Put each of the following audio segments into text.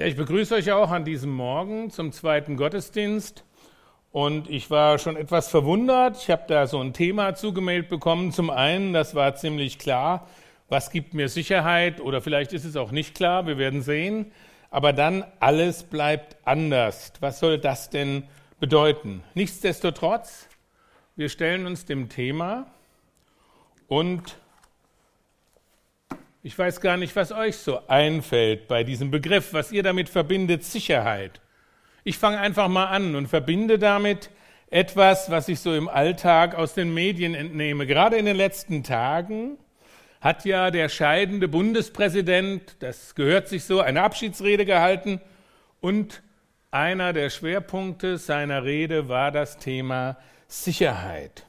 Ja, ich begrüße euch auch an diesem Morgen zum zweiten Gottesdienst. Und ich war schon etwas verwundert. Ich habe da so ein Thema zugemeldet bekommen. Zum einen, das war ziemlich klar, was gibt mir Sicherheit oder vielleicht ist es auch nicht klar, wir werden sehen. Aber dann, alles bleibt anders. Was soll das denn bedeuten? Nichtsdestotrotz, wir stellen uns dem Thema und ich weiß gar nicht, was euch so einfällt bei diesem Begriff, was ihr damit verbindet, Sicherheit. Ich fange einfach mal an und verbinde damit etwas, was ich so im Alltag aus den Medien entnehme. Gerade in den letzten Tagen hat ja der scheidende Bundespräsident, das gehört sich so, eine Abschiedsrede gehalten und einer der Schwerpunkte seiner Rede war das Thema Sicherheit.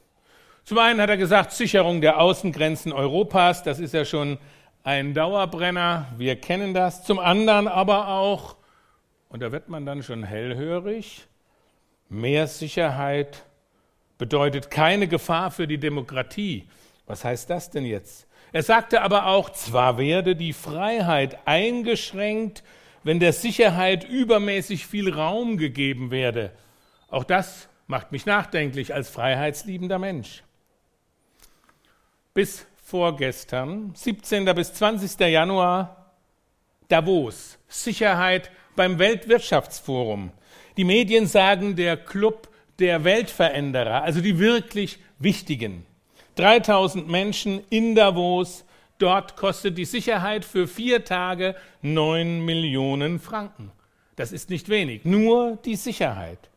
Zum einen hat er gesagt, Sicherung der Außengrenzen Europas, das ist ja schon ein Dauerbrenner, wir kennen das. Zum anderen aber auch, und da wird man dann schon hellhörig, mehr Sicherheit bedeutet keine Gefahr für die Demokratie. Was heißt das denn jetzt? Er sagte aber auch, zwar werde die Freiheit eingeschränkt, wenn der Sicherheit übermäßig viel Raum gegeben werde. Auch das macht mich nachdenklich als freiheitsliebender Mensch. Bis vorgestern, 17. bis 20. Januar, Davos, Sicherheit beim Weltwirtschaftsforum. Die Medien sagen der Club der Weltveränderer, also die wirklich wichtigen. 3000 Menschen in Davos, dort kostet die Sicherheit für vier Tage 9 Millionen Franken. Das ist nicht wenig, nur die Sicherheit.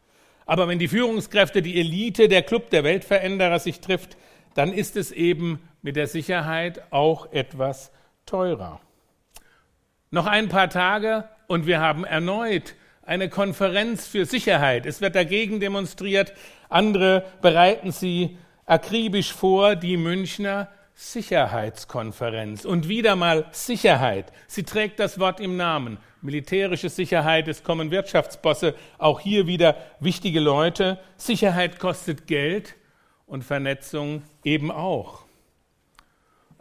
Aber wenn die Führungskräfte, die Elite, der Club der Weltveränderer sich trifft, dann ist es eben mit der Sicherheit auch etwas teurer. Noch ein paar Tage und wir haben erneut eine Konferenz für Sicherheit. Es wird dagegen demonstriert. Andere bereiten sie akribisch vor, die Münchner Sicherheitskonferenz. Und wieder mal Sicherheit. Sie trägt das Wort im Namen. Militärische Sicherheit, es kommen Wirtschaftsbosse, auch hier wieder wichtige Leute. Sicherheit kostet Geld und Vernetzung eben auch.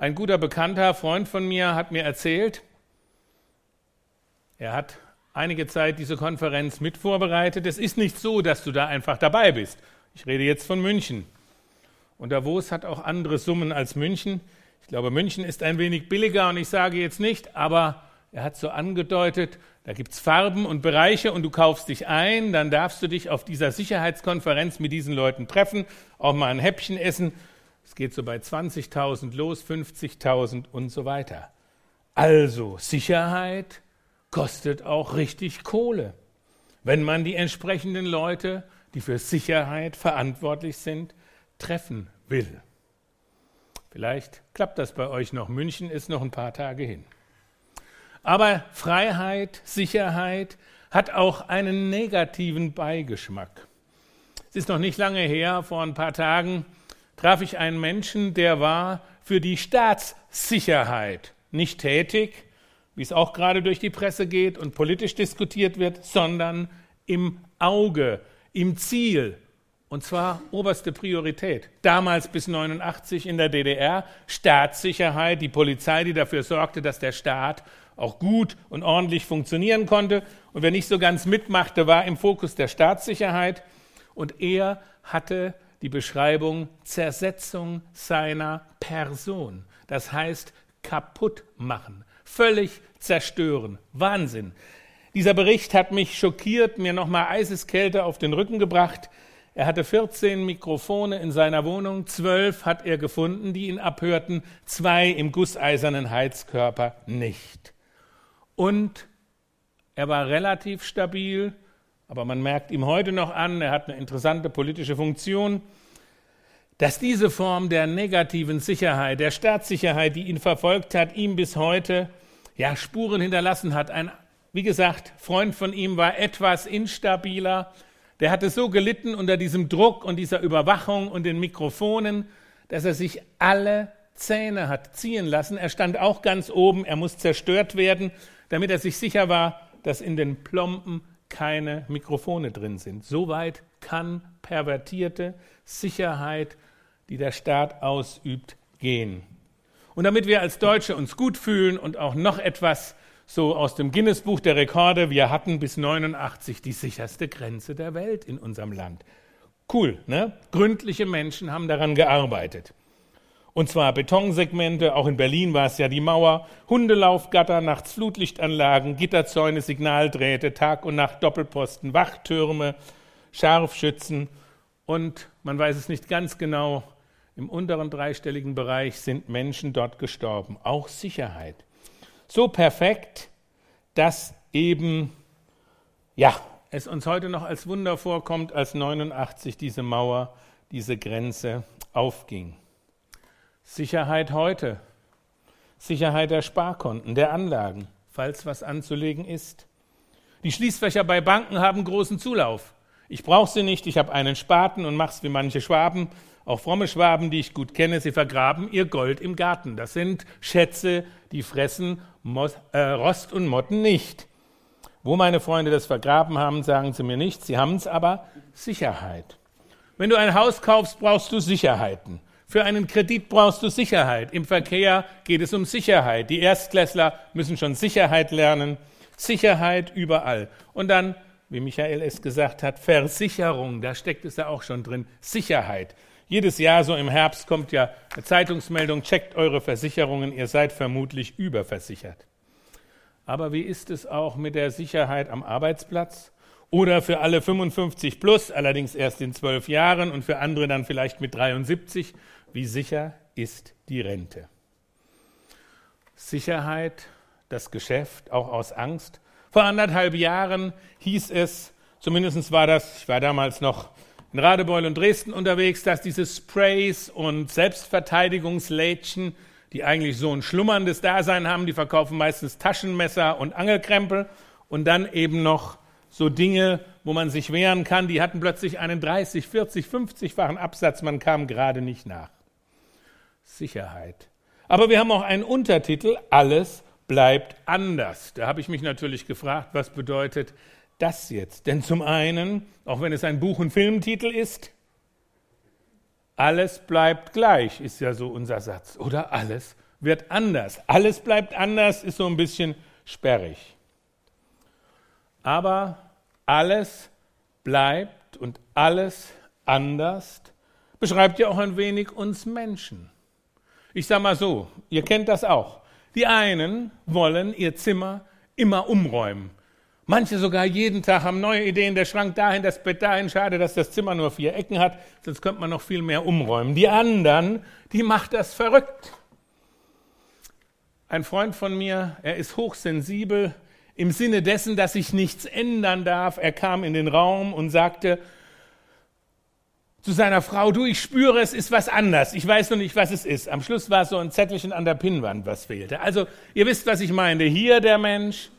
Ein guter Bekannter, Freund von mir, hat mir erzählt, er hat einige Zeit diese Konferenz mit vorbereitet. Es ist nicht so, dass du da einfach dabei bist. Ich rede jetzt von München. Und Davos hat auch andere Summen als München. Ich glaube, München ist ein wenig billiger und ich sage jetzt nicht, aber er hat so angedeutet, da gibt es Farben und Bereiche und du kaufst dich ein, dann darfst du dich auf dieser Sicherheitskonferenz mit diesen Leuten treffen, auch mal ein Häppchen essen es geht so bei 20.000 los, 50.000 und so weiter. Also Sicherheit kostet auch richtig Kohle, wenn man die entsprechenden Leute, die für Sicherheit verantwortlich sind, treffen will. Vielleicht klappt das bei euch noch. München ist noch ein paar Tage hin. Aber Freiheit, Sicherheit hat auch einen negativen Beigeschmack. Es ist noch nicht lange her, vor ein paar Tagen, traf ich einen Menschen, der war für die Staatssicherheit nicht tätig, wie es auch gerade durch die Presse geht und politisch diskutiert wird, sondern im Auge, im Ziel. Und zwar oberste Priorität. Damals bis 89 in der DDR Staatssicherheit, die Polizei, die dafür sorgte, dass der Staat auch gut und ordentlich funktionieren konnte. Und wer nicht so ganz mitmachte, war im Fokus der Staatssicherheit. Und er hatte die Beschreibung Zersetzung seiner Person. Das heißt kaputt machen, völlig zerstören. Wahnsinn. Dieser Bericht hat mich schockiert, mir nochmal Eiseskälte auf den Rücken gebracht. Er hatte 14 Mikrofone in seiner Wohnung, zwölf hat er gefunden, die ihn abhörten, zwei im gusseisernen Heizkörper nicht. Und er war relativ stabil, aber man merkt ihm heute noch an, er hat eine interessante politische Funktion, dass diese Form der negativen Sicherheit, der Staatssicherheit, die ihn verfolgt hat, ihm bis heute ja, Spuren hinterlassen hat. Ein, wie gesagt, Freund von ihm war etwas instabiler. Der hatte so gelitten unter diesem Druck und dieser Überwachung und den Mikrofonen, dass er sich alle Zähne hat ziehen lassen. Er stand auch ganz oben, er muss zerstört werden, damit er sich sicher war, dass in den Plomben keine Mikrofone drin sind. Soweit kann pervertierte Sicherheit, die der Staat ausübt, gehen. Und damit wir als Deutsche uns gut fühlen und auch noch etwas so aus dem Guinness-Buch der Rekorde, wir hatten bis 89 die sicherste Grenze der Welt in unserem Land. Cool, ne? Gründliche Menschen haben daran gearbeitet. Und zwar Betonsegmente, auch in Berlin war es ja die Mauer, Hundelaufgatter, nachts Flutlichtanlagen, Gitterzäune, Signaldrähte, Tag und Nacht Doppelposten, Wachtürme, Scharfschützen und man weiß es nicht ganz genau, im unteren dreistelligen Bereich sind Menschen dort gestorben. Auch Sicherheit. So perfekt, dass eben, ja, es uns heute noch als Wunder vorkommt, als 89 diese Mauer, diese Grenze aufging. Sicherheit heute. Sicherheit der Sparkonten, der Anlagen, falls was anzulegen ist. Die Schließfächer bei Banken haben großen Zulauf. Ich brauche sie nicht, ich habe einen Spaten und mach's wie manche Schwaben, auch fromme Schwaben, die ich gut kenne, sie vergraben ihr Gold im Garten. Das sind Schätze, die fressen Mos äh, Rost und Motten nicht. Wo meine Freunde das vergraben haben, sagen sie mir nicht. Sie haben es aber Sicherheit. Wenn du ein Haus kaufst, brauchst du Sicherheiten. Für einen Kredit brauchst du Sicherheit. Im Verkehr geht es um Sicherheit. Die Erstklässler müssen schon Sicherheit lernen. Sicherheit überall. Und dann, wie Michael es gesagt hat, Versicherung. Da steckt es ja auch schon drin. Sicherheit. Jedes Jahr so im Herbst kommt ja eine Zeitungsmeldung, checkt eure Versicherungen, ihr seid vermutlich überversichert. Aber wie ist es auch mit der Sicherheit am Arbeitsplatz? Oder für alle 55 plus, allerdings erst in zwölf Jahren und für andere dann vielleicht mit 73, wie sicher ist die Rente? Sicherheit, das Geschäft, auch aus Angst. Vor anderthalb Jahren hieß es, zumindest war das, ich war damals noch in Radebeul und Dresden unterwegs, dass diese Sprays und Selbstverteidigungslädchen, die eigentlich so ein schlummerndes Dasein haben, die verkaufen meistens Taschenmesser und Angelkrempel und dann eben noch so Dinge, wo man sich wehren kann, die hatten plötzlich einen 30, 40, 50-fachen Absatz, man kam gerade nicht nach. Sicherheit. Aber wir haben auch einen Untertitel, alles bleibt anders. Da habe ich mich natürlich gefragt, was bedeutet das jetzt? Denn zum einen, auch wenn es ein Buch- und Filmtitel ist, alles bleibt gleich, ist ja so unser Satz. Oder alles wird anders. Alles bleibt anders ist so ein bisschen sperrig. Aber alles bleibt und alles anders beschreibt ja auch ein wenig uns Menschen. Ich sage mal so, ihr kennt das auch. Die einen wollen ihr Zimmer immer umräumen. Manche sogar jeden Tag haben neue Ideen, der Schrank dahin, das Bett dahin. Schade, dass das Zimmer nur vier Ecken hat, sonst könnte man noch viel mehr umräumen. Die anderen, die macht das verrückt. Ein Freund von mir, er ist hochsensibel im Sinne dessen, dass sich nichts ändern darf. Er kam in den Raum und sagte zu seiner Frau, du, ich spüre, es ist was anders. Ich weiß noch nicht, was es ist. Am Schluss war so ein Zettelchen an der Pinnwand, was fehlte. Also, ihr wisst, was ich meine. Hier der Mensch,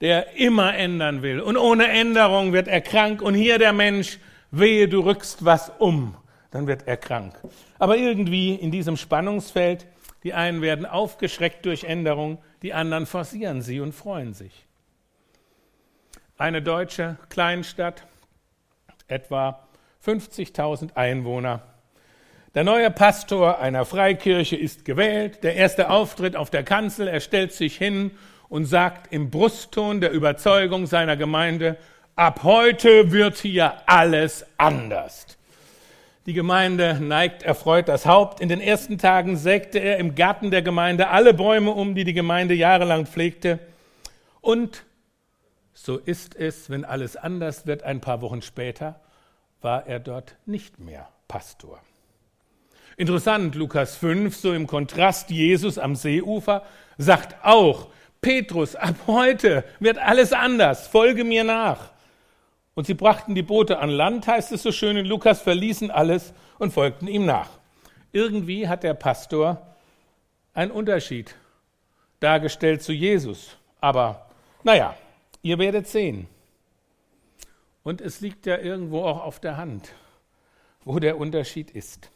der immer ändern will. Und ohne Änderung wird er krank. Und hier der Mensch, wehe, du rückst was um, dann wird er krank. Aber irgendwie in diesem Spannungsfeld, die einen werden aufgeschreckt durch Änderung, die anderen forcieren sie und freuen sich. Eine deutsche Kleinstadt, etwa 50.000 Einwohner. Der neue Pastor einer Freikirche ist gewählt. Der erste Auftritt auf der Kanzel, er stellt sich hin und sagt im Brustton der Überzeugung seiner Gemeinde, ab heute wird hier alles anders. Die Gemeinde neigt erfreut das Haupt. In den ersten Tagen sägte er im Garten der Gemeinde alle Bäume um, die die Gemeinde jahrelang pflegte. Und so ist es, wenn alles anders wird, ein paar Wochen später war er dort nicht mehr Pastor. Interessant, Lukas 5, so im Kontrast, Jesus am Seeufer sagt auch, Petrus, ab heute wird alles anders, folge mir nach. Und sie brachten die Boote an Land, heißt es so schön in Lukas, verließen alles und folgten ihm nach. Irgendwie hat der Pastor einen Unterschied dargestellt zu Jesus. Aber naja, ihr werdet sehen. Und es liegt ja irgendwo auch auf der Hand, wo der Unterschied ist.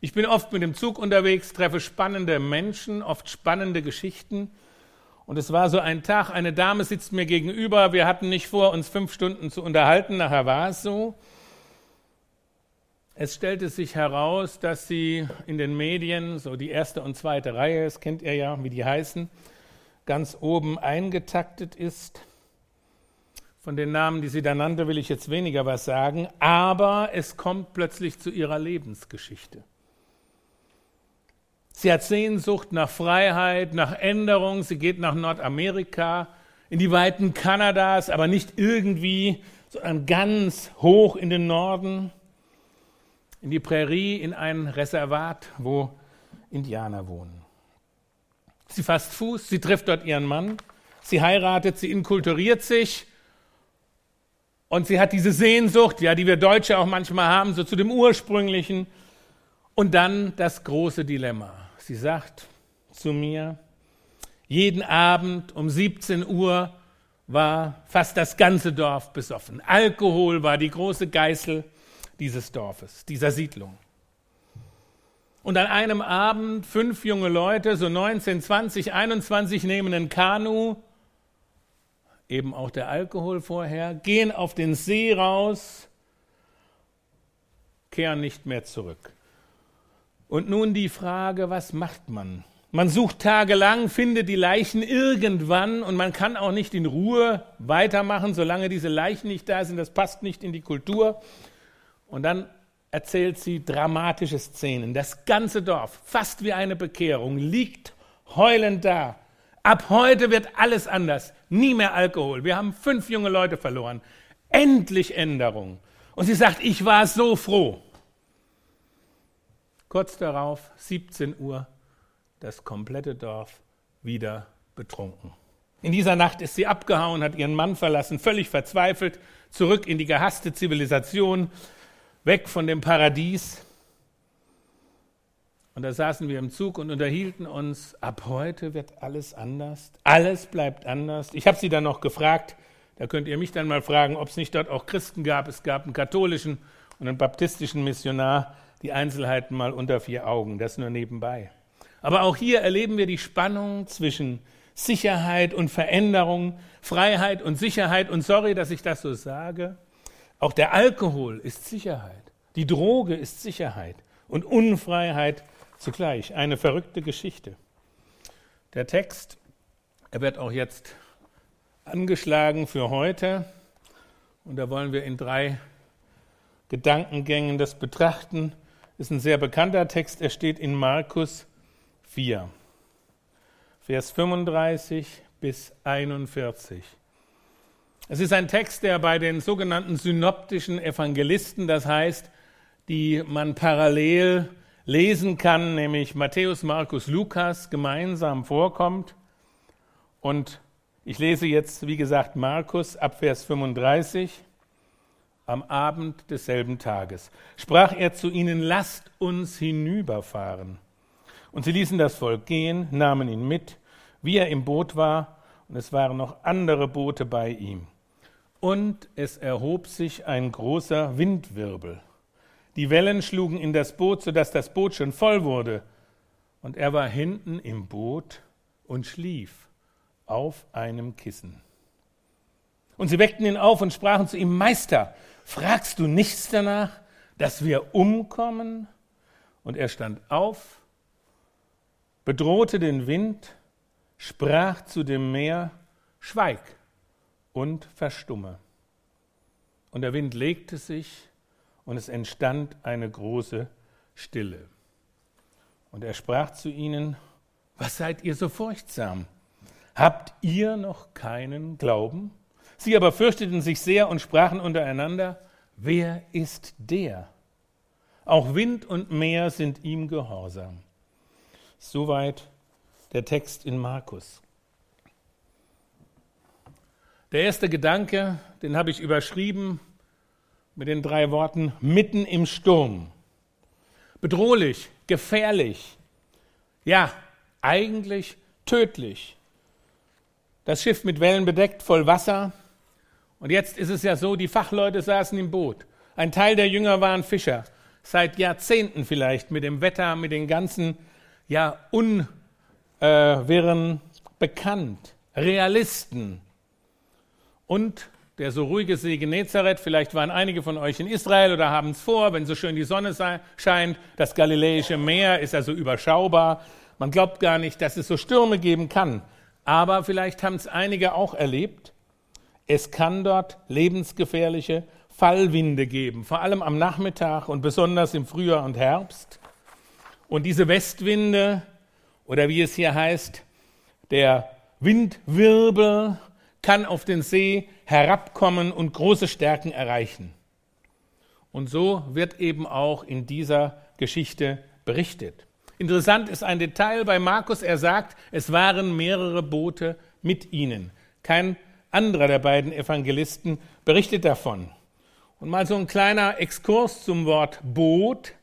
Ich bin oft mit dem Zug unterwegs, treffe spannende Menschen, oft spannende Geschichten. Und es war so ein Tag, eine Dame sitzt mir gegenüber, wir hatten nicht vor, uns fünf Stunden zu unterhalten, nachher war es so. Es stellte sich heraus, dass sie in den Medien, so die erste und zweite Reihe, das kennt ihr ja, wie die heißen, ganz oben eingetaktet ist. Von den Namen, die sie da nannte, will ich jetzt weniger was sagen, aber es kommt plötzlich zu ihrer Lebensgeschichte. Sie hat Sehnsucht nach Freiheit, nach Änderung. Sie geht nach Nordamerika, in die Weiten Kanadas, aber nicht irgendwie, sondern ganz hoch in den Norden, in die Prärie, in ein Reservat, wo Indianer wohnen. Sie fasst Fuß, sie trifft dort ihren Mann, sie heiratet, sie inkulturiert sich und sie hat diese Sehnsucht, ja, die wir Deutsche auch manchmal haben, so zu dem ursprünglichen. Und dann das große Dilemma. Sie sagt zu mir, jeden Abend um 17 Uhr war fast das ganze Dorf besoffen. Alkohol war die große Geißel dieses Dorfes, dieser Siedlung. Und an einem Abend fünf junge Leute, so 19, 20, 21, nehmen ein Kanu, eben auch der Alkohol vorher, gehen auf den See raus, kehren nicht mehr zurück. Und nun die Frage, was macht man? Man sucht tagelang, findet die Leichen irgendwann und man kann auch nicht in Ruhe weitermachen, solange diese Leichen nicht da sind. Das passt nicht in die Kultur. Und dann erzählt sie dramatische Szenen. Das ganze Dorf, fast wie eine Bekehrung, liegt heulend da. Ab heute wird alles anders. Nie mehr Alkohol. Wir haben fünf junge Leute verloren. Endlich Änderung. Und sie sagt, ich war so froh. Kurz darauf, 17 Uhr, das komplette Dorf wieder betrunken. In dieser Nacht ist sie abgehauen, hat ihren Mann verlassen, völlig verzweifelt, zurück in die gehasste Zivilisation, weg von dem Paradies. Und da saßen wir im Zug und unterhielten uns, ab heute wird alles anders, alles bleibt anders. Ich habe sie dann noch gefragt, da könnt ihr mich dann mal fragen, ob es nicht dort auch Christen gab. Es gab einen katholischen und einen baptistischen Missionar, die Einzelheiten mal unter vier Augen, das nur nebenbei. Aber auch hier erleben wir die Spannung zwischen Sicherheit und Veränderung, Freiheit und Sicherheit. Und sorry, dass ich das so sage, auch der Alkohol ist Sicherheit. Die Droge ist Sicherheit und Unfreiheit zugleich. Eine verrückte Geschichte. Der Text, er wird auch jetzt angeschlagen für heute. Und da wollen wir in drei Gedankengängen das betrachten. Ist ein sehr bekannter Text. Er steht in Markus 4, Vers 35 bis 41. Es ist ein Text, der bei den sogenannten synoptischen Evangelisten, das heißt, die man parallel lesen kann, nämlich Matthäus, Markus, Lukas, gemeinsam vorkommt. Und ich lese jetzt, wie gesagt, Markus ab Vers 35. Am Abend desselben Tages sprach er zu ihnen, lasst uns hinüberfahren. Und sie ließen das Volk gehen, nahmen ihn mit, wie er im Boot war, und es waren noch andere Boote bei ihm. Und es erhob sich ein großer Windwirbel. Die Wellen schlugen in das Boot, sodass das Boot schon voll wurde. Und er war hinten im Boot und schlief auf einem Kissen. Und sie weckten ihn auf und sprachen zu ihm, Meister, fragst du nichts danach, dass wir umkommen? Und er stand auf, bedrohte den Wind, sprach zu dem Meer, Schweig und verstumme. Und der Wind legte sich und es entstand eine große Stille. Und er sprach zu ihnen, was seid ihr so furchtsam? Habt ihr noch keinen Glauben? Sie aber fürchteten sich sehr und sprachen untereinander, wer ist der? Auch Wind und Meer sind ihm gehorsam. Soweit der Text in Markus. Der erste Gedanke, den habe ich überschrieben mit den drei Worten mitten im Sturm. Bedrohlich, gefährlich, ja, eigentlich tödlich. Das Schiff mit Wellen bedeckt, voll Wasser. Und jetzt ist es ja so, die Fachleute saßen im Boot. Ein Teil der Jünger waren Fischer, seit Jahrzehnten vielleicht mit dem Wetter, mit den ganzen ja, Unwirren äh, bekannt. Realisten, und der so ruhige See Genezareth, vielleicht waren einige von euch in Israel oder haben es vor, wenn so schön die Sonne scheint, das Galiläische Meer ist also überschaubar. Man glaubt gar nicht, dass es so Stürme geben kann. Aber vielleicht haben es einige auch erlebt. Es kann dort lebensgefährliche Fallwinde geben, vor allem am Nachmittag und besonders im Frühjahr und Herbst. Und diese Westwinde, oder wie es hier heißt, der Windwirbel kann auf den See herabkommen und große Stärken erreichen. Und so wird eben auch in dieser Geschichte berichtet. Interessant ist ein Detail bei Markus. Er sagt, es waren mehrere Boote mit ihnen. Kein anderer der beiden Evangelisten berichtet davon. Und mal so ein kleiner Exkurs zum Wort Boot.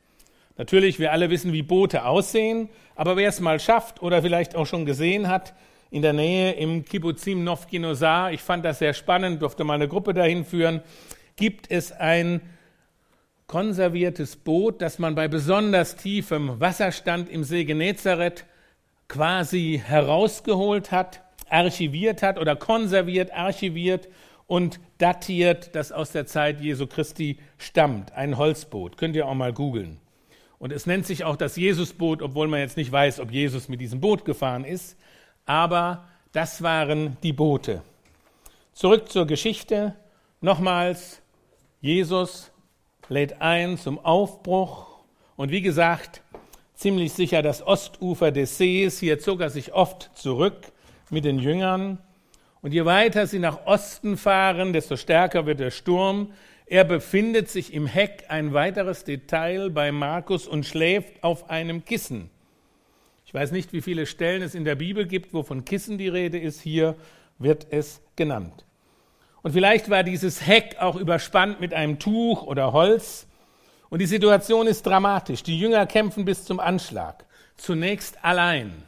Natürlich, wir alle wissen, wie Boote aussehen, aber wer es mal schafft oder vielleicht auch schon gesehen hat, in der Nähe im Kibbutzim Novkinosar, ich fand das sehr spannend, durfte mal eine Gruppe dahin führen, gibt es ein konserviertes Boot, das man bei besonders tiefem Wasserstand im See Genezareth quasi herausgeholt hat, archiviert hat oder konserviert, archiviert und datiert, das aus der Zeit Jesu Christi stammt. Ein Holzboot. Könnt ihr auch mal googeln. Und es nennt sich auch das Jesusboot, obwohl man jetzt nicht weiß, ob Jesus mit diesem Boot gefahren ist. Aber das waren die Boote. Zurück zur Geschichte. Nochmals, Jesus lädt ein zum Aufbruch. Und wie gesagt, ziemlich sicher das Ostufer des Sees. Hier zog er sich oft zurück mit den Jüngern. Und je weiter sie nach Osten fahren, desto stärker wird der Sturm. Er befindet sich im Heck, ein weiteres Detail bei Markus, und schläft auf einem Kissen. Ich weiß nicht, wie viele Stellen es in der Bibel gibt, wo von Kissen die Rede ist. Hier wird es genannt. Und vielleicht war dieses Heck auch überspannt mit einem Tuch oder Holz. Und die Situation ist dramatisch. Die Jünger kämpfen bis zum Anschlag. Zunächst allein.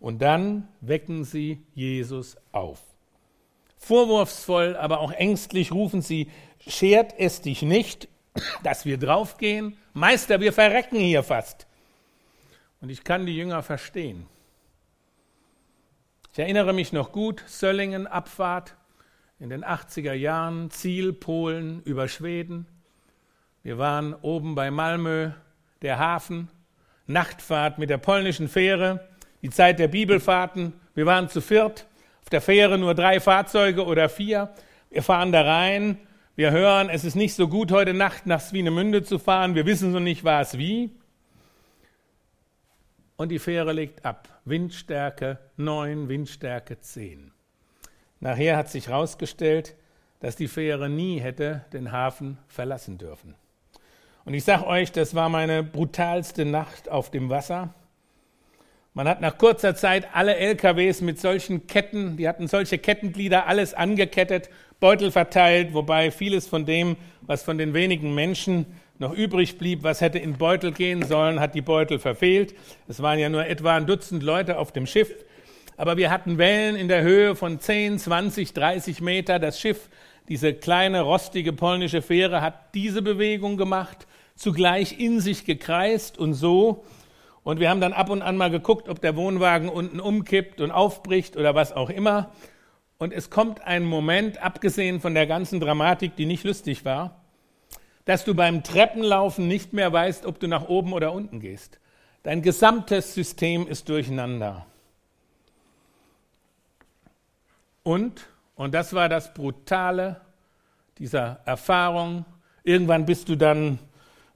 Und dann wecken sie Jesus auf. Vorwurfsvoll, aber auch ängstlich rufen sie, schert es dich nicht, dass wir draufgehen? Meister, wir verrecken hier fast. Und ich kann die Jünger verstehen. Ich erinnere mich noch gut, Söllingen, Abfahrt, in den 80er Jahren, Ziel Polen über Schweden. Wir waren oben bei Malmö, der Hafen, Nachtfahrt mit der polnischen Fähre, die Zeit der Bibelfahrten. Wir waren zu viert, auf der Fähre nur drei Fahrzeuge oder vier. Wir fahren da rein, wir hören, es ist nicht so gut, heute Nacht nach Swinemünde zu fahren. Wir wissen so nicht, was wie. Und die Fähre legt ab. Windstärke 9, Windstärke 10. Nachher hat sich herausgestellt, dass die Fähre nie hätte den Hafen verlassen dürfen. Und ich sage euch, das war meine brutalste Nacht auf dem Wasser. Man hat nach kurzer Zeit alle LKWs mit solchen Ketten, die hatten solche Kettenglieder, alles angekettet, Beutel verteilt, wobei vieles von dem, was von den wenigen Menschen noch übrig blieb, was hätte in Beutel gehen sollen, hat die Beutel verfehlt. Es waren ja nur etwa ein Dutzend Leute auf dem Schiff aber wir hatten Wellen in der Höhe von 10, 20, 30 Meter. Das Schiff, diese kleine rostige polnische Fähre, hat diese Bewegung gemacht, zugleich in sich gekreist und so. Und wir haben dann ab und an mal geguckt, ob der Wohnwagen unten umkippt und aufbricht oder was auch immer. Und es kommt ein Moment, abgesehen von der ganzen Dramatik, die nicht lustig war, dass du beim Treppenlaufen nicht mehr weißt, ob du nach oben oder unten gehst. Dein gesamtes System ist durcheinander. Und, und das war das Brutale dieser Erfahrung, irgendwann bist du dann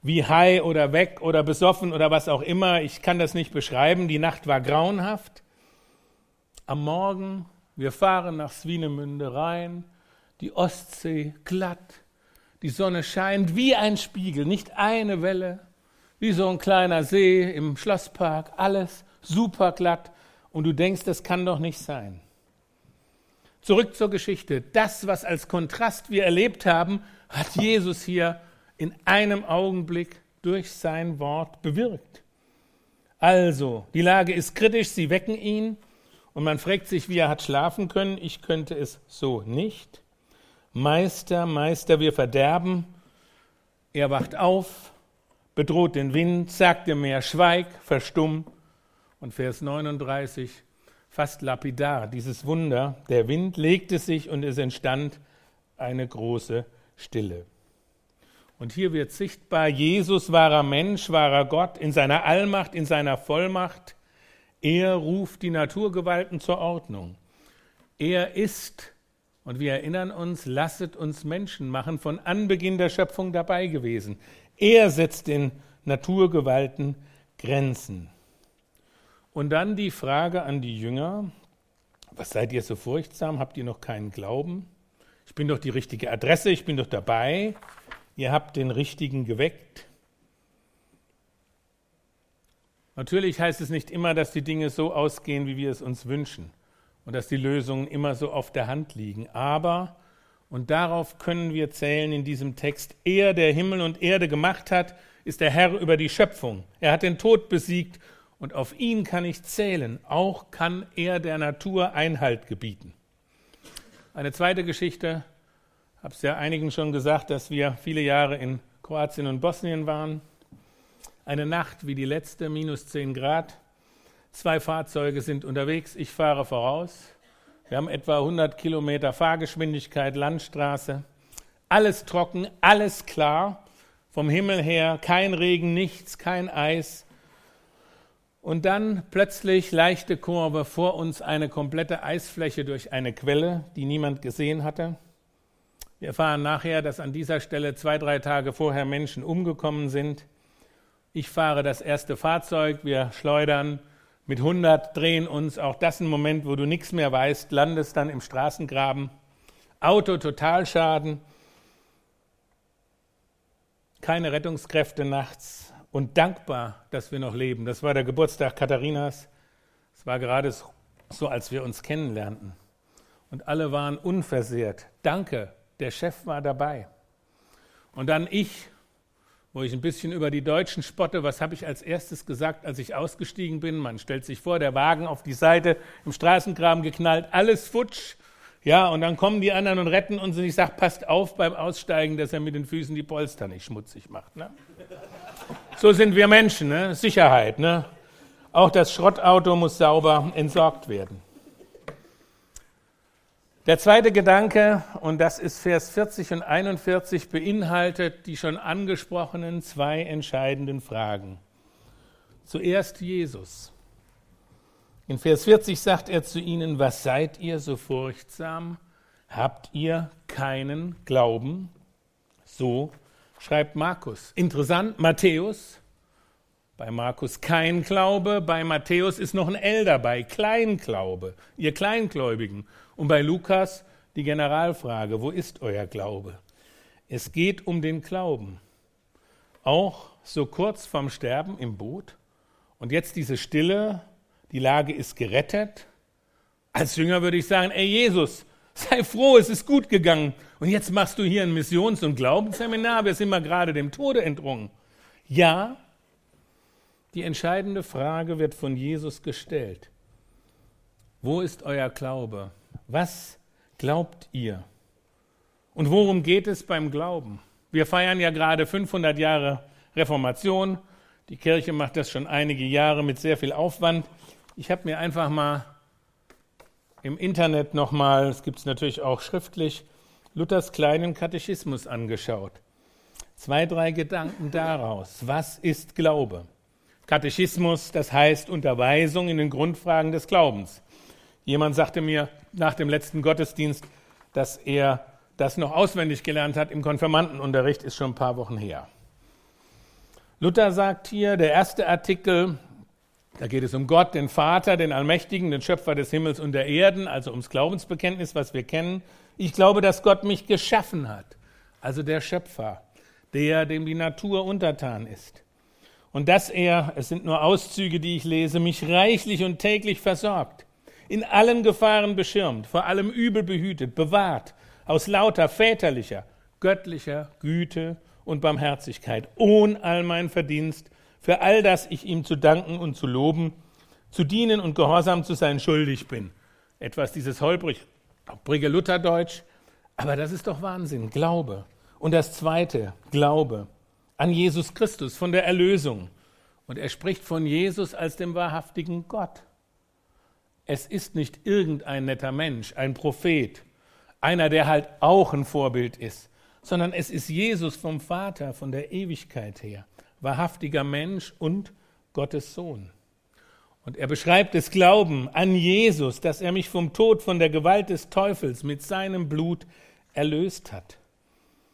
wie high oder weg oder besoffen oder was auch immer. Ich kann das nicht beschreiben. Die Nacht war grauenhaft. Am Morgen, wir fahren nach Swinemünde rein, die Ostsee glatt, die Sonne scheint wie ein Spiegel, nicht eine Welle, wie so ein kleiner See im Schlosspark, alles super glatt. Und du denkst, das kann doch nicht sein. Zurück zur Geschichte. Das, was als Kontrast wir erlebt haben, hat Jesus hier in einem Augenblick durch sein Wort bewirkt. Also, die Lage ist kritisch, sie wecken ihn und man fragt sich, wie er hat schlafen können. Ich könnte es so nicht. Meister, Meister, wir verderben. Er wacht auf, bedroht den Wind, sagt dem Meer, schweig, verstumm. Und Vers 39, fast lapidar, dieses Wunder. Der Wind legte sich und es entstand eine große Stille. Und hier wird sichtbar, Jesus wahrer Mensch, wahrer Gott in seiner Allmacht, in seiner Vollmacht. Er ruft die Naturgewalten zur Ordnung. Er ist, und wir erinnern uns, lasset uns Menschen machen, von Anbeginn der Schöpfung dabei gewesen. Er setzt den Naturgewalten Grenzen. Und dann die Frage an die Jünger, was seid ihr so furchtsam? Habt ihr noch keinen Glauben? Ich bin doch die richtige Adresse, ich bin doch dabei. Ihr habt den Richtigen geweckt. Natürlich heißt es nicht immer, dass die Dinge so ausgehen, wie wir es uns wünschen und dass die Lösungen immer so auf der Hand liegen. Aber, und darauf können wir zählen in diesem Text, er, der Himmel und Erde gemacht hat, ist der Herr über die Schöpfung. Er hat den Tod besiegt und auf ihn kann ich zählen. Auch kann er der Natur Einhalt gebieten. Eine zweite Geschichte, ich habe es ja einigen schon gesagt, dass wir viele Jahre in Kroatien und Bosnien waren. Eine Nacht wie die letzte, minus 10 Grad. Zwei Fahrzeuge sind unterwegs, ich fahre voraus. Wir haben etwa 100 Kilometer Fahrgeschwindigkeit, Landstraße. Alles trocken, alles klar. Vom Himmel her kein Regen, nichts, kein Eis. Und dann plötzlich leichte Kurve vor uns eine komplette Eisfläche durch eine Quelle, die niemand gesehen hatte. Wir erfahren nachher, dass an dieser Stelle zwei, drei Tage vorher Menschen umgekommen sind. Ich fahre das erste Fahrzeug, wir schleudern mit 100, drehen uns, auch das ein Moment, wo du nichts mehr weißt, landest dann im Straßengraben. Auto Totalschaden, keine Rettungskräfte nachts und dankbar, dass wir noch leben. Das war der Geburtstag Katharinas. Es war gerade so, als wir uns kennenlernten. Und alle waren unversehrt. Danke, der Chef war dabei. Und dann ich wo ich ein bisschen über die Deutschen spotte. Was habe ich als erstes gesagt, als ich ausgestiegen bin? Man stellt sich vor, der Wagen auf die Seite, im Straßengraben geknallt, alles futsch. Ja, und dann kommen die anderen und retten uns und ich sage, passt auf beim Aussteigen, dass er mit den Füßen die Polster nicht schmutzig macht. Ne? So sind wir Menschen, ne? Sicherheit. Ne? Auch das Schrottauto muss sauber entsorgt werden. Der zweite Gedanke, und das ist Vers 40 und 41, beinhaltet die schon angesprochenen zwei entscheidenden Fragen. Zuerst Jesus. In Vers 40 sagt er zu ihnen, was seid ihr so furchtsam? Habt ihr keinen Glauben? So schreibt Markus. Interessant, Matthäus, bei Markus kein Glaube, bei Matthäus ist noch ein L dabei, Kleinglaube, ihr Kleingläubigen. Und bei Lukas die Generalfrage, wo ist euer Glaube? Es geht um den Glauben. Auch so kurz vorm Sterben im Boot. Und jetzt diese Stille, die Lage ist gerettet. Als Jünger würde ich sagen, ey Jesus, sei froh, es ist gut gegangen. Und jetzt machst du hier ein Missions- und Glaubensseminar, wir sind mal gerade dem Tode entrungen. Ja, die entscheidende Frage wird von Jesus gestellt. Wo ist euer Glaube? Was glaubt ihr? Und worum geht es beim Glauben? Wir feiern ja gerade 500 Jahre Reformation. Die Kirche macht das schon einige Jahre mit sehr viel Aufwand. Ich habe mir einfach mal im Internet nochmal, es gibt es natürlich auch schriftlich, Luthers kleinen Katechismus angeschaut. Zwei, drei Gedanken daraus. Was ist Glaube? Katechismus, das heißt Unterweisung in den Grundfragen des Glaubens. Jemand sagte mir nach dem letzten Gottesdienst, dass er das noch auswendig gelernt hat im Konfirmandenunterricht, ist schon ein paar Wochen her. Luther sagt hier, der erste Artikel, da geht es um Gott, den Vater, den Allmächtigen, den Schöpfer des Himmels und der Erden, also ums Glaubensbekenntnis, was wir kennen. Ich glaube, dass Gott mich geschaffen hat, also der Schöpfer, der, dem die Natur untertan ist. Und dass er, es sind nur Auszüge, die ich lese, mich reichlich und täglich versorgt in allen Gefahren beschirmt, vor allem Übel behütet, bewahrt, aus lauter väterlicher, göttlicher Güte und Barmherzigkeit, ohne all mein Verdienst, für all das ich ihm zu danken und zu loben, zu dienen und gehorsam zu sein schuldig bin. Etwas dieses holprige Lutherdeutsch, aber das ist doch Wahnsinn, Glaube. Und das zweite, Glaube an Jesus Christus, von der Erlösung. Und er spricht von Jesus als dem wahrhaftigen Gott. Es ist nicht irgendein netter Mensch, ein Prophet, einer, der halt auch ein Vorbild ist, sondern es ist Jesus vom Vater, von der Ewigkeit her, wahrhaftiger Mensch und Gottes Sohn. Und er beschreibt das Glauben an Jesus, dass er mich vom Tod, von der Gewalt des Teufels mit seinem Blut erlöst hat.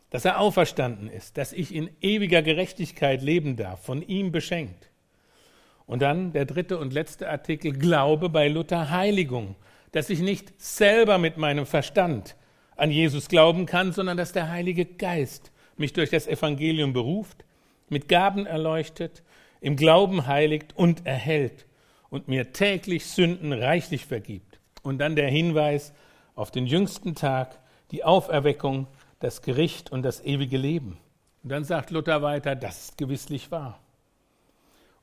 Dass er auferstanden ist, dass ich in ewiger Gerechtigkeit leben darf, von ihm beschenkt. Und dann der dritte und letzte Artikel, Glaube bei Luther Heiligung, dass ich nicht selber mit meinem Verstand an Jesus glauben kann, sondern dass der Heilige Geist mich durch das Evangelium beruft, mit Gaben erleuchtet, im Glauben heiligt und erhält und mir täglich Sünden reichlich vergibt. Und dann der Hinweis auf den jüngsten Tag, die Auferweckung, das Gericht und das ewige Leben. Und dann sagt Luther weiter, das ist gewisslich wahr.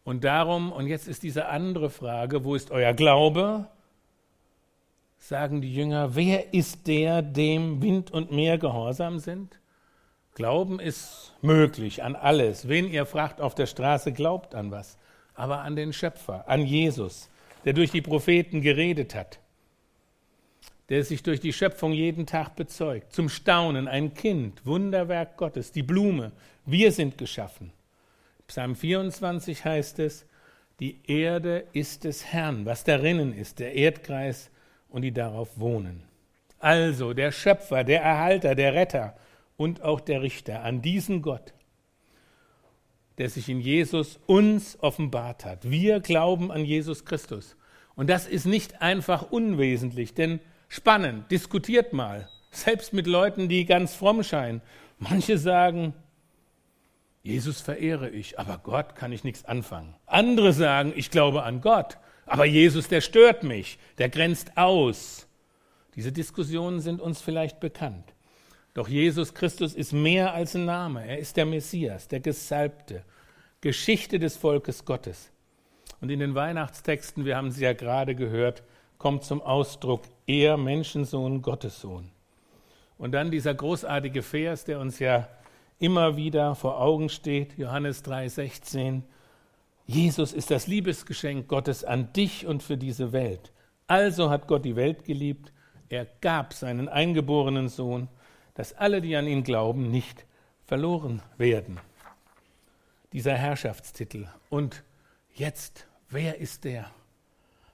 Und darum, und jetzt ist diese andere Frage, wo ist euer Glaube? Sagen die Jünger, wer ist der, dem Wind und Meer gehorsam sind? Glauben ist möglich an alles. Wen ihr fragt auf der Straße, glaubt an was aber an den Schöpfer, an Jesus, der durch die Propheten geredet hat, der sich durch die Schöpfung jeden Tag bezeugt. Zum Staunen ein Kind, Wunderwerk Gottes, die Blume, wir sind geschaffen. Psalm 24 heißt es, die Erde ist des Herrn, was darinnen ist, der Erdkreis und die darauf wohnen. Also der Schöpfer, der Erhalter, der Retter und auch der Richter, an diesen Gott der sich in Jesus uns offenbart hat. Wir glauben an Jesus Christus. Und das ist nicht einfach unwesentlich, denn spannend, diskutiert mal, selbst mit Leuten, die ganz fromm scheinen. Manche sagen, Jesus verehre ich, aber Gott kann ich nichts anfangen. Andere sagen, ich glaube an Gott, aber Jesus, der stört mich, der grenzt aus. Diese Diskussionen sind uns vielleicht bekannt. Doch Jesus Christus ist mehr als ein Name. Er ist der Messias, der Gesalbte, Geschichte des Volkes Gottes. Und in den Weihnachtstexten, wir haben sie ja gerade gehört, kommt zum Ausdruck er Menschensohn, Gottessohn. Und dann dieser großartige Vers, der uns ja immer wieder vor Augen steht, Johannes 3:16. Jesus ist das Liebesgeschenk Gottes an dich und für diese Welt. Also hat Gott die Welt geliebt, er gab seinen eingeborenen Sohn, dass alle, die an ihn glauben, nicht verloren werden. Dieser Herrschaftstitel. Und jetzt, wer ist der?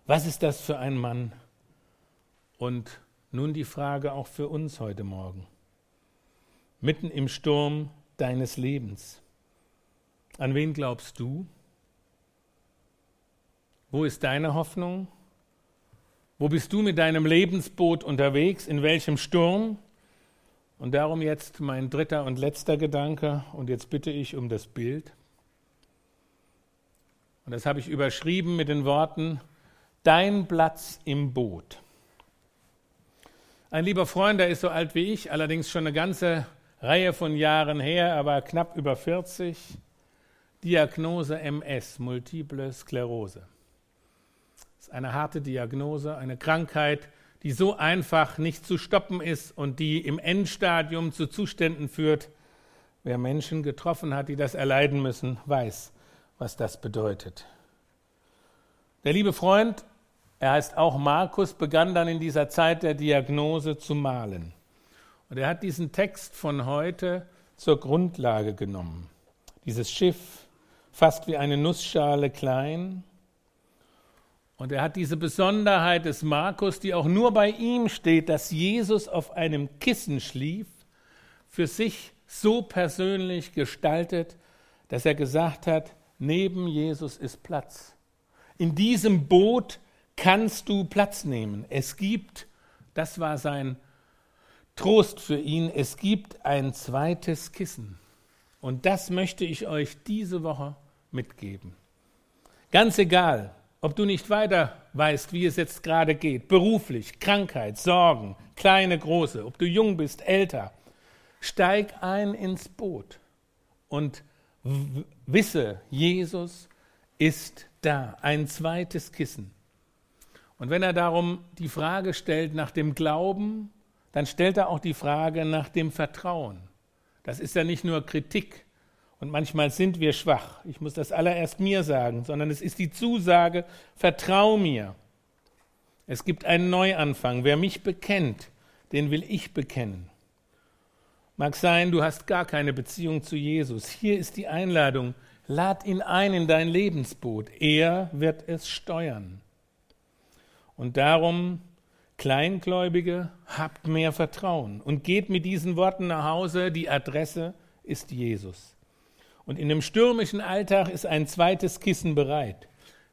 Was ist das für ein Mann? Und nun die Frage auch für uns heute Morgen. Mitten im Sturm deines Lebens. An wen glaubst du? Wo ist deine Hoffnung? Wo bist du mit deinem Lebensboot unterwegs? In welchem Sturm? Und darum jetzt mein dritter und letzter Gedanke, und jetzt bitte ich um das Bild. Und das habe ich überschrieben mit den Worten, dein Platz im Boot. Ein lieber Freund, der ist so alt wie ich, allerdings schon eine ganze Reihe von Jahren her, aber knapp über 40, Diagnose MS, Multiple Sklerose. Das ist eine harte Diagnose, eine Krankheit, die so einfach nicht zu stoppen ist und die im Endstadium zu Zuständen führt. Wer Menschen getroffen hat, die das erleiden müssen, weiß, was das bedeutet. Der liebe Freund, er heißt auch Markus, begann dann in dieser Zeit der Diagnose zu malen. Und er hat diesen Text von heute zur Grundlage genommen. Dieses Schiff, fast wie eine Nussschale klein. Und er hat diese Besonderheit des Markus, die auch nur bei ihm steht, dass Jesus auf einem Kissen schlief, für sich so persönlich gestaltet, dass er gesagt hat, Neben Jesus ist Platz. In diesem Boot kannst du Platz nehmen. Es gibt, das war sein Trost für ihn, es gibt ein zweites Kissen. Und das möchte ich euch diese Woche mitgeben. Ganz egal, ob du nicht weiter weißt, wie es jetzt gerade geht, beruflich, Krankheit, Sorgen, kleine, große, ob du jung bist, älter, steig ein ins Boot und wisse, Jesus ist da, ein zweites Kissen. Und wenn er darum die Frage stellt nach dem Glauben, dann stellt er auch die Frage nach dem Vertrauen. Das ist ja nicht nur Kritik und manchmal sind wir schwach. Ich muss das allererst mir sagen, sondern es ist die Zusage, vertrau mir. Es gibt einen Neuanfang. Wer mich bekennt, den will ich bekennen. Mag sein, du hast gar keine Beziehung zu Jesus. Hier ist die Einladung. Lad ihn ein in dein Lebensboot. Er wird es steuern. Und darum, Kleingläubige, habt mehr Vertrauen und geht mit diesen Worten nach Hause. Die Adresse ist Jesus. Und in dem stürmischen Alltag ist ein zweites Kissen bereit.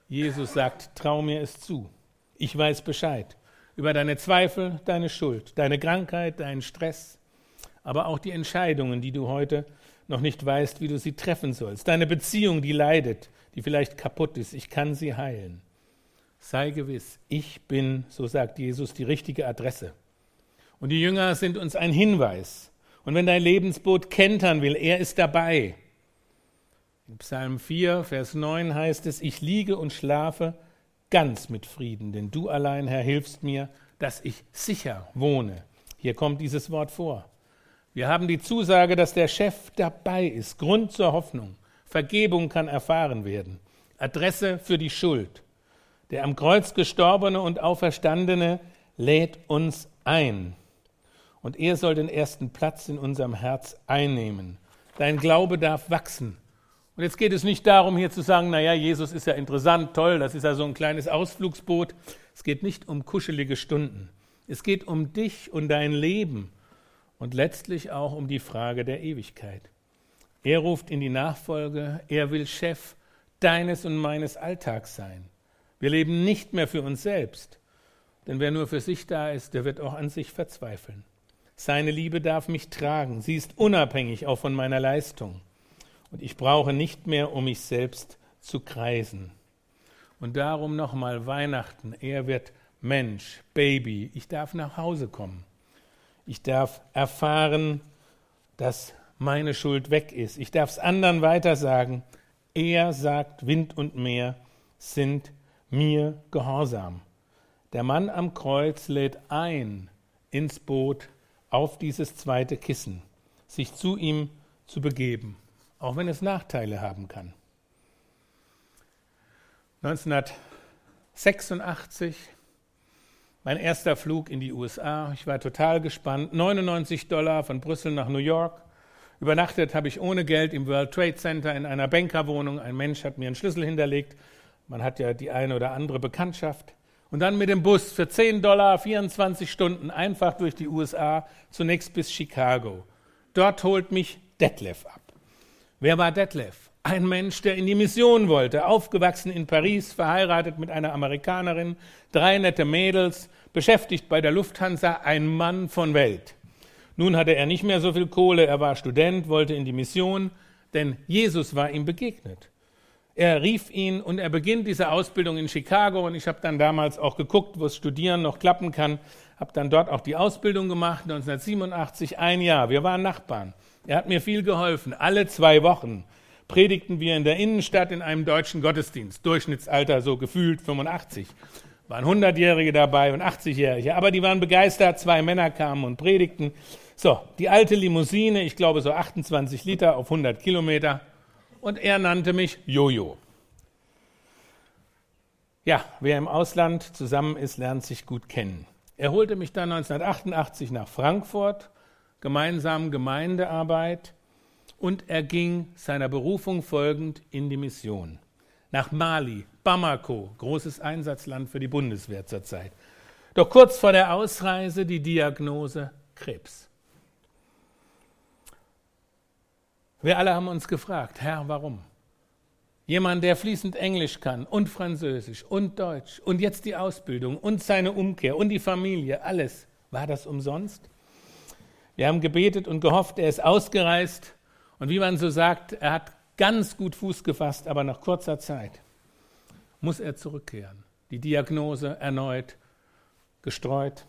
Jesus sagt, trau mir es zu. Ich weiß Bescheid über deine Zweifel, deine Schuld, deine Krankheit, deinen Stress, aber auch die Entscheidungen, die du heute noch nicht weißt, wie du sie treffen sollst. Deine Beziehung, die leidet, die vielleicht kaputt ist. Ich kann sie heilen. Sei gewiss, ich bin, so sagt Jesus, die richtige Adresse. Und die Jünger sind uns ein Hinweis. Und wenn dein Lebensboot kentern will, er ist dabei. In Psalm 4, Vers 9 heißt es, ich liege und schlafe ganz mit Frieden, denn du allein, Herr, hilfst mir, dass ich sicher wohne. Hier kommt dieses Wort vor. Wir haben die Zusage, dass der Chef dabei ist. Grund zur Hoffnung. Vergebung kann erfahren werden. Adresse für die Schuld. Der am Kreuz gestorbene und auferstandene lädt uns ein. Und er soll den ersten Platz in unserem Herz einnehmen. Dein Glaube darf wachsen. Und jetzt geht es nicht darum, hier zu sagen, naja, Jesus ist ja interessant, toll, das ist ja so ein kleines Ausflugsboot. Es geht nicht um kuschelige Stunden. Es geht um dich und dein Leben und letztlich auch um die Frage der Ewigkeit. Er ruft in die Nachfolge, er will Chef deines und meines Alltags sein. Wir leben nicht mehr für uns selbst, denn wer nur für sich da ist, der wird auch an sich verzweifeln. Seine Liebe darf mich tragen, sie ist unabhängig auch von meiner Leistung. Und ich brauche nicht mehr, um mich selbst zu kreisen. Und darum nochmal Weihnachten, er wird Mensch, Baby, ich darf nach Hause kommen. Ich darf erfahren, dass meine Schuld weg ist. Ich darf es anderen weitersagen. Er sagt, Wind und Meer sind mir gehorsam. Der Mann am Kreuz lädt ein ins Boot auf dieses zweite Kissen, sich zu ihm zu begeben, auch wenn es Nachteile haben kann. 1986 mein erster Flug in die USA. Ich war total gespannt. 99 Dollar von Brüssel nach New York. Übernachtet habe ich ohne Geld im World Trade Center in einer Bankerwohnung. Ein Mensch hat mir einen Schlüssel hinterlegt. Man hat ja die eine oder andere Bekanntschaft. Und dann mit dem Bus für 10 Dollar 24 Stunden einfach durch die USA, zunächst bis Chicago. Dort holt mich Detlef ab. Wer war Detlef? Ein Mensch, der in die Mission wollte, aufgewachsen in Paris, verheiratet mit einer Amerikanerin, drei nette Mädels, beschäftigt bei der Lufthansa, ein Mann von Welt. Nun hatte er nicht mehr so viel Kohle, er war Student, wollte in die Mission, denn Jesus war ihm begegnet. Er rief ihn und er beginnt diese Ausbildung in Chicago und ich habe dann damals auch geguckt, wo es Studieren noch klappen kann, habe dann dort auch die Ausbildung gemacht, 1987, ein Jahr. Wir waren Nachbarn. Er hat mir viel geholfen, alle zwei Wochen predigten wir in der Innenstadt in einem deutschen Gottesdienst. Durchschnittsalter so gefühlt 85. Waren 100-Jährige dabei und 80-Jährige, aber die waren begeistert. Zwei Männer kamen und predigten. So, die alte Limousine, ich glaube so 28 Liter auf 100 Kilometer. Und er nannte mich Jojo. Ja, wer im Ausland zusammen ist, lernt sich gut kennen. Er holte mich dann 1988 nach Frankfurt, gemeinsam Gemeindearbeit und er ging seiner Berufung folgend in die Mission. Nach Mali, Bamako, großes Einsatzland für die Bundeswehr zurzeit. Doch kurz vor der Ausreise die Diagnose Krebs. Wir alle haben uns gefragt, Herr, warum? Jemand, der fließend Englisch kann und Französisch und Deutsch und jetzt die Ausbildung und seine Umkehr und die Familie, alles. War das umsonst? Wir haben gebetet und gehofft, er ist ausgereist und wie man so sagt, er hat ganz gut Fuß gefasst, aber nach kurzer Zeit muss er zurückkehren. Die Diagnose erneut gestreut.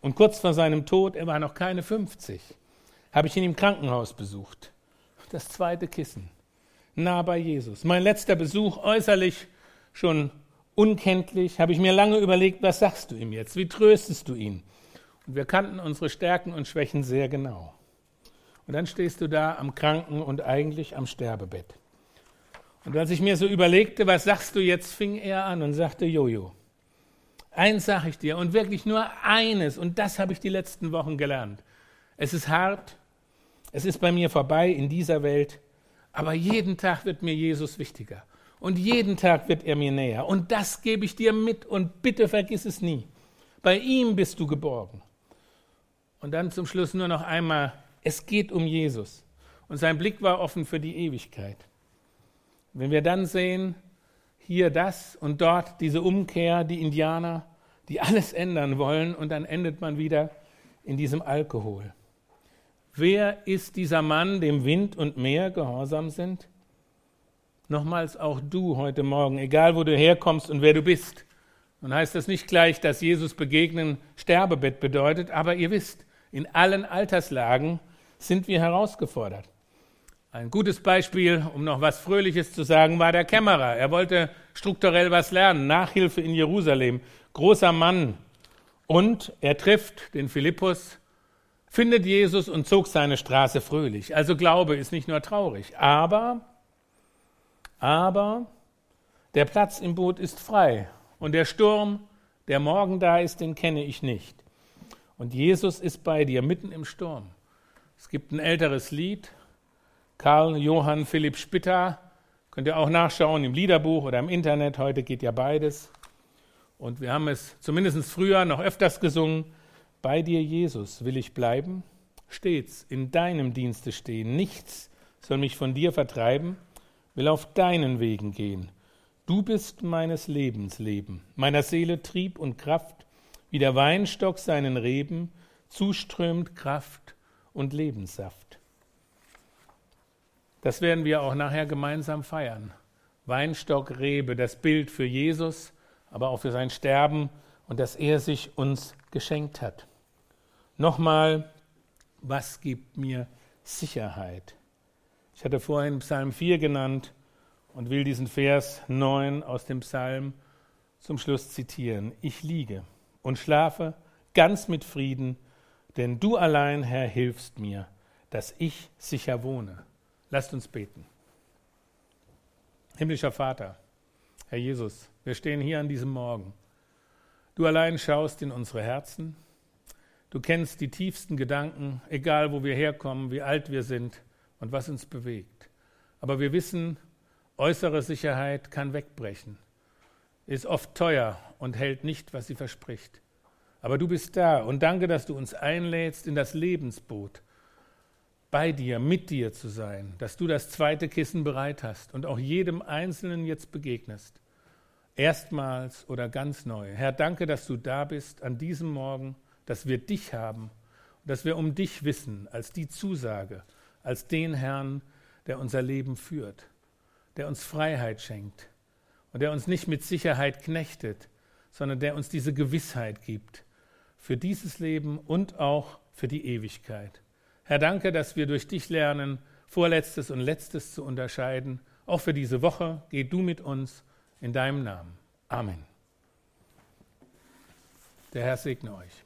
Und kurz vor seinem Tod, er war noch keine 50, habe ich ihn im Krankenhaus besucht. Das zweite Kissen, nah bei Jesus. Mein letzter Besuch, äußerlich schon unkenntlich, habe ich mir lange überlegt, was sagst du ihm jetzt? Wie tröstest du ihn? Und wir kannten unsere Stärken und Schwächen sehr genau. Und dann stehst du da am Kranken und eigentlich am Sterbebett. Und als ich mir so überlegte, was sagst du jetzt, fing er an und sagte, Jojo, eins sage ich dir und wirklich nur eines, und das habe ich die letzten Wochen gelernt. Es ist hart, es ist bei mir vorbei in dieser Welt, Aber jeden Tag wird mir Jesus wichtiger. Und jeden Tag wird er mir näher. Und das gebe ich dir mit. Und bitte vergiss es nie. Bei ihm bist du geborgen. Und dann zum Schluss nur noch einmal, es geht um Jesus. Und sein Blick war offen für die Ewigkeit. Wenn wir dann sehen, hier das und dort diese Umkehr, die Indianer, die alles ändern wollen, und dann endet man wieder in diesem Alkohol. Wer ist dieser Mann, dem Wind und Meer gehorsam sind? Nochmals auch du heute Morgen, egal wo du herkommst und wer du bist. Nun heißt das nicht gleich, dass Jesus begegnen Sterbebett bedeutet, aber ihr wisst, in allen Alterslagen sind wir herausgefordert. Ein gutes Beispiel, um noch was Fröhliches zu sagen, war der Kämmerer. Er wollte strukturell was lernen, Nachhilfe in Jerusalem, großer Mann. Und er trifft den Philippus, findet Jesus und zog seine Straße fröhlich. Also Glaube ist nicht nur traurig, aber, aber der Platz im Boot ist frei und der Sturm, der morgen da ist, den kenne ich nicht. Und Jesus ist bei dir mitten im Sturm. Es gibt ein älteres Lied, Karl Johann Philipp Spitta, könnt ihr auch nachschauen im Liederbuch oder im Internet, heute geht ja beides. Und wir haben es zumindest früher noch öfters gesungen. Bei dir, Jesus, will ich bleiben, stets in deinem Dienste stehen. Nichts soll mich von dir vertreiben, will auf deinen Wegen gehen. Du bist meines Lebens Leben, meiner Seele Trieb und Kraft, wie der Weinstock seinen Reben zuströmt Kraft und Lebenssaft. Das werden wir auch nachher gemeinsam feiern. Weinstock, Rebe, das Bild für Jesus, aber auch für sein Sterben und dass er sich uns geschenkt hat. Nochmal, was gibt mir Sicherheit? Ich hatte vorhin Psalm 4 genannt und will diesen Vers 9 aus dem Psalm zum Schluss zitieren. Ich liege und schlafe ganz mit Frieden, denn du allein, Herr, hilfst mir, dass ich sicher wohne. Lasst uns beten. Himmlischer Vater, Herr Jesus, wir stehen hier an diesem Morgen. Du allein schaust in unsere Herzen. Du kennst die tiefsten Gedanken, egal wo wir herkommen, wie alt wir sind und was uns bewegt. Aber wir wissen, äußere Sicherheit kann wegbrechen, ist oft teuer und hält nicht, was sie verspricht. Aber du bist da und danke, dass du uns einlädst in das Lebensboot, bei dir, mit dir zu sein, dass du das zweite Kissen bereit hast und auch jedem Einzelnen jetzt begegnest erstmals oder ganz neu. Herr, danke, dass du da bist an diesem Morgen, dass wir dich haben dass wir um dich wissen als die Zusage, als den Herrn, der unser Leben führt, der uns Freiheit schenkt und der uns nicht mit Sicherheit knechtet, sondern der uns diese Gewissheit gibt für dieses Leben und auch für die Ewigkeit. Herr, danke, dass wir durch dich lernen, Vorletztes und Letztes zu unterscheiden. Auch für diese Woche geh du mit uns in deinem Namen. Amen. Der Herr segne euch.